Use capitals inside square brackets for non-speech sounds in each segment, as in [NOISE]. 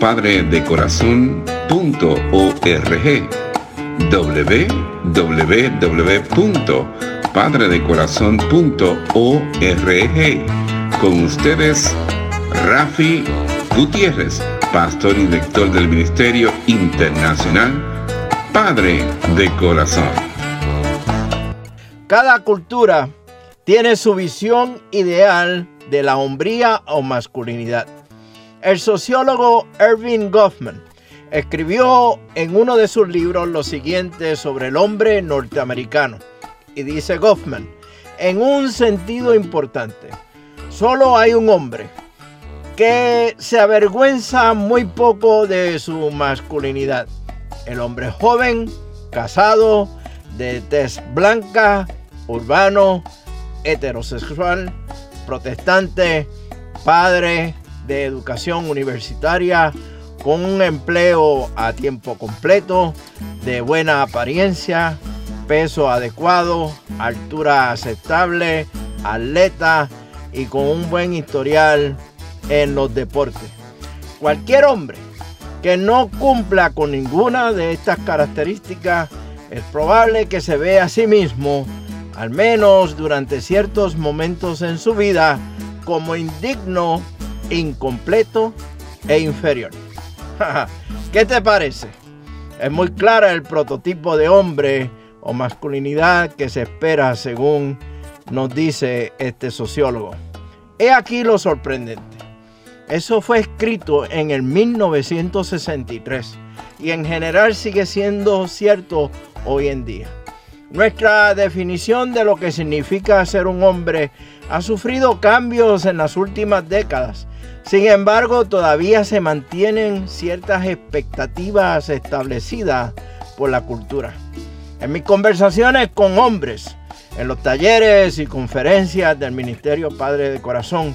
www.padredecorazon.org www.padredecorazon.org Con ustedes, Rafi Gutiérrez, pastor y director del Ministerio Internacional Padre de Corazón. Cada cultura tiene su visión ideal de la hombría o masculinidad. El sociólogo Irving Goffman escribió en uno de sus libros lo siguiente sobre el hombre norteamericano. Y dice Goffman, en un sentido importante, solo hay un hombre que se avergüenza muy poco de su masculinidad. El hombre joven, casado, de tez blanca, urbano, heterosexual, protestante, padre de educación universitaria, con un empleo a tiempo completo, de buena apariencia, peso adecuado, altura aceptable, atleta y con un buen historial en los deportes. Cualquier hombre que no cumpla con ninguna de estas características es probable que se vea a sí mismo al menos durante ciertos momentos en su vida, como indigno, incompleto e inferior. [LAUGHS] ¿Qué te parece? Es muy clara el prototipo de hombre o masculinidad que se espera según nos dice este sociólogo. He aquí lo sorprendente. Eso fue escrito en el 1963 y en general sigue siendo cierto hoy en día. Nuestra definición de lo que significa ser un hombre ha sufrido cambios en las últimas décadas. Sin embargo, todavía se mantienen ciertas expectativas establecidas por la cultura. En mis conversaciones con hombres, en los talleres y conferencias del Ministerio Padre de Corazón,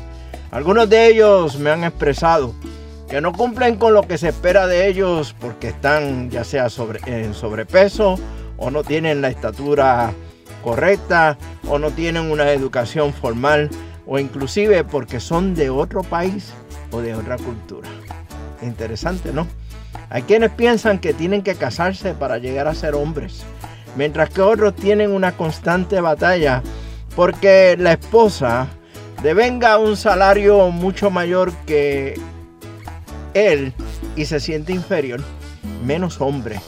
algunos de ellos me han expresado que no cumplen con lo que se espera de ellos porque están ya sea en sobrepeso o no tienen la estatura correcta o no tienen una educación formal o inclusive porque son de otro país o de otra cultura. Interesante, ¿no? Hay quienes piensan que tienen que casarse para llegar a ser hombres, mientras que otros tienen una constante batalla porque la esposa devenga un salario mucho mayor que él y se siente inferior, menos hombre.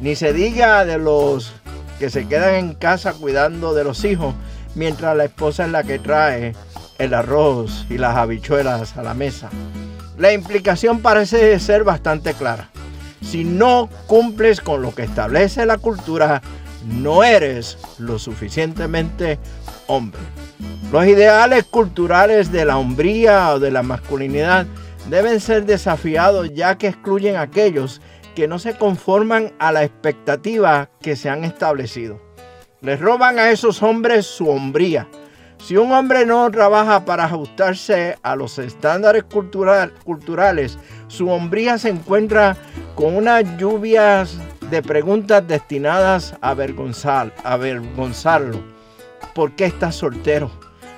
Ni se diga de los que se quedan en casa cuidando de los hijos, mientras la esposa es la que trae el arroz y las habichuelas a la mesa. La implicación parece ser bastante clara. Si no cumples con lo que establece la cultura, no eres lo suficientemente hombre. Los ideales culturales de la hombría o de la masculinidad deben ser desafiados ya que excluyen a aquellos que no se conforman a la expectativa que se han establecido. Les roban a esos hombres su hombría. Si un hombre no trabaja para ajustarse a los estándares culturales, su hombría se encuentra con unas lluvias de preguntas destinadas a, avergonzar, a avergonzarlo. ¿Por qué estás soltero?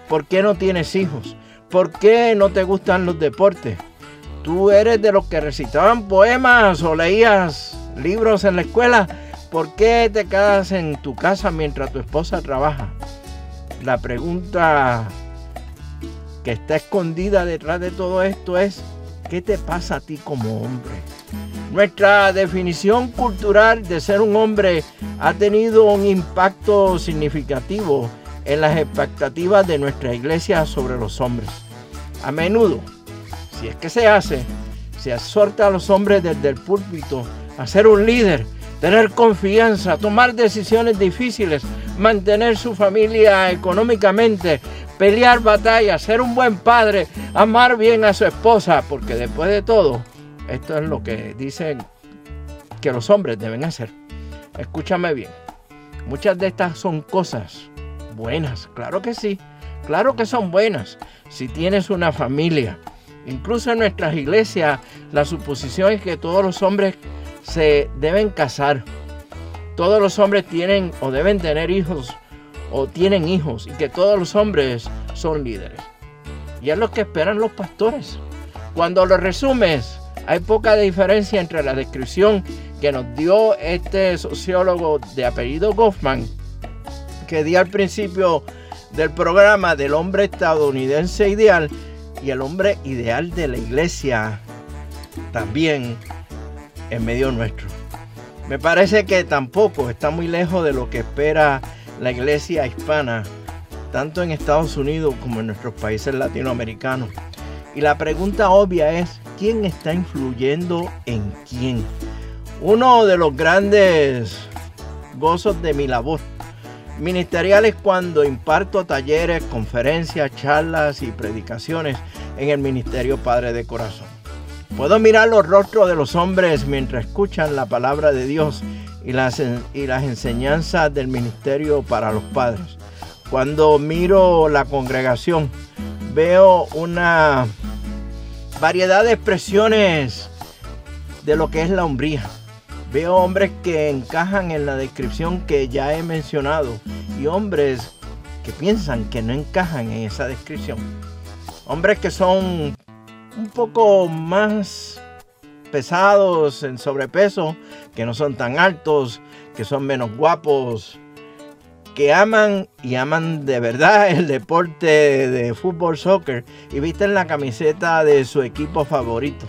¿Por qué no tienes hijos? ¿Por qué no te gustan los deportes? Tú eres de los que recitaban poemas o leías libros en la escuela, ¿por qué te quedas en tu casa mientras tu esposa trabaja? La pregunta que está escondida detrás de todo esto es, ¿qué te pasa a ti como hombre? Nuestra definición cultural de ser un hombre ha tenido un impacto significativo en las expectativas de nuestra iglesia sobre los hombres. A menudo, si es que se hace, se exhorta a los hombres desde el púlpito a ser un líder, tener confianza, tomar decisiones difíciles, mantener su familia económicamente, pelear batallas, ser un buen padre, amar bien a su esposa, porque después de todo, esto es lo que dicen que los hombres deben hacer. Escúchame bien. Muchas de estas son cosas buenas, claro que sí. Claro que son buenas si tienes una familia. Incluso en nuestras iglesias la suposición es que todos los hombres se deben casar. Todos los hombres tienen o deben tener hijos o tienen hijos y que todos los hombres son líderes. Y es lo que esperan los pastores. Cuando lo resumes, hay poca diferencia entre la descripción que nos dio este sociólogo de apellido Goffman, que di al principio del programa del hombre estadounidense ideal y el hombre ideal de la iglesia también en medio nuestro. Me parece que tampoco está muy lejos de lo que espera la iglesia hispana, tanto en Estados Unidos como en nuestros países latinoamericanos. Y la pregunta obvia es, ¿quién está influyendo en quién? Uno de los grandes gozos de mi labor ministerial es cuando imparto talleres, conferencias, charlas y predicaciones en el Ministerio Padre de Corazón. Puedo mirar los rostros de los hombres mientras escuchan la palabra de Dios y las, y las enseñanzas del ministerio para los padres. Cuando miro la congregación, veo una variedad de expresiones de lo que es la hombría. Veo hombres que encajan en la descripción que ya he mencionado y hombres que piensan que no encajan en esa descripción. Hombres que son un poco más pesados en sobrepeso, que no son tan altos, que son menos guapos, que aman y aman de verdad [LAUGHS] el deporte de fútbol, soccer y visten la camiseta de su equipo favorito.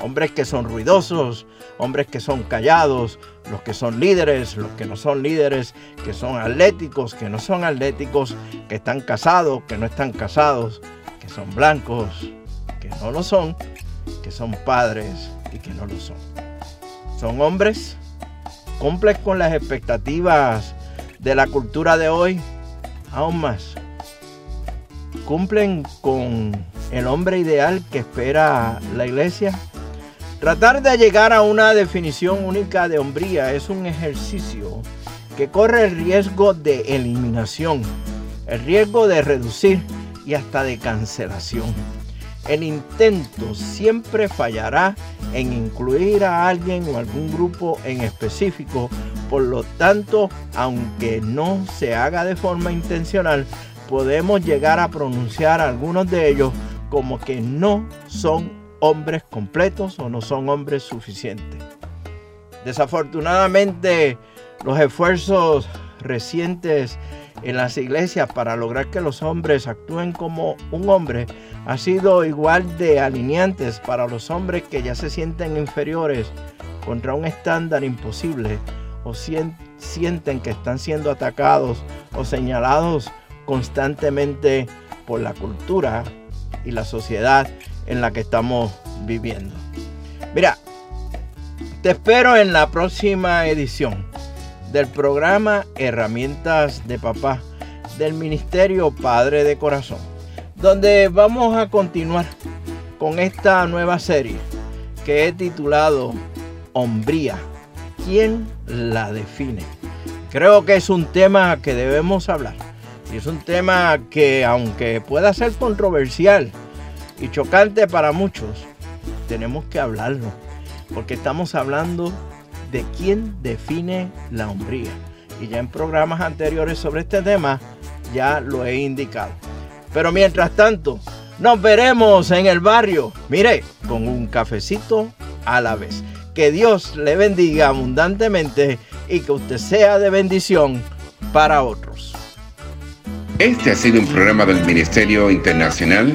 Hombres que son ruidosos, hombres que son callados, los que son líderes, los que no son líderes, que son atléticos, que no son atléticos, que están casados, que no están casados, que son blancos, que no lo son, que son padres y que no lo son. Son hombres, cumplen con las expectativas de la cultura de hoy, aún más. Cumplen con el hombre ideal que espera la iglesia. Tratar de llegar a una definición única de hombría es un ejercicio que corre el riesgo de eliminación, el riesgo de reducir y hasta de cancelación. El intento siempre fallará en incluir a alguien o algún grupo en específico. Por lo tanto, aunque no se haga de forma intencional, podemos llegar a pronunciar algunos de ellos como que no son hombres completos o no son hombres suficientes. Desafortunadamente, los esfuerzos recientes en las iglesias para lograr que los hombres actúen como un hombre ha sido igual de alineantes para los hombres que ya se sienten inferiores contra un estándar imposible o sienten que están siendo atacados o señalados constantemente por la cultura y la sociedad en la que estamos viviendo. Mira, te espero en la próxima edición del programa Herramientas de Papá del Ministerio Padre de Corazón, donde vamos a continuar con esta nueva serie que he titulado Hombría. ¿Quién la define? Creo que es un tema que debemos hablar. Y es un tema que aunque pueda ser controversial y chocante para muchos, tenemos que hablarlo. Porque estamos hablando de quién define la hombría. Y ya en programas anteriores sobre este tema ya lo he indicado. Pero mientras tanto, nos veremos en el barrio, mire, con un cafecito a la vez. Que Dios le bendiga abundantemente y que usted sea de bendición para otros. Este ha sido un programa del Ministerio Internacional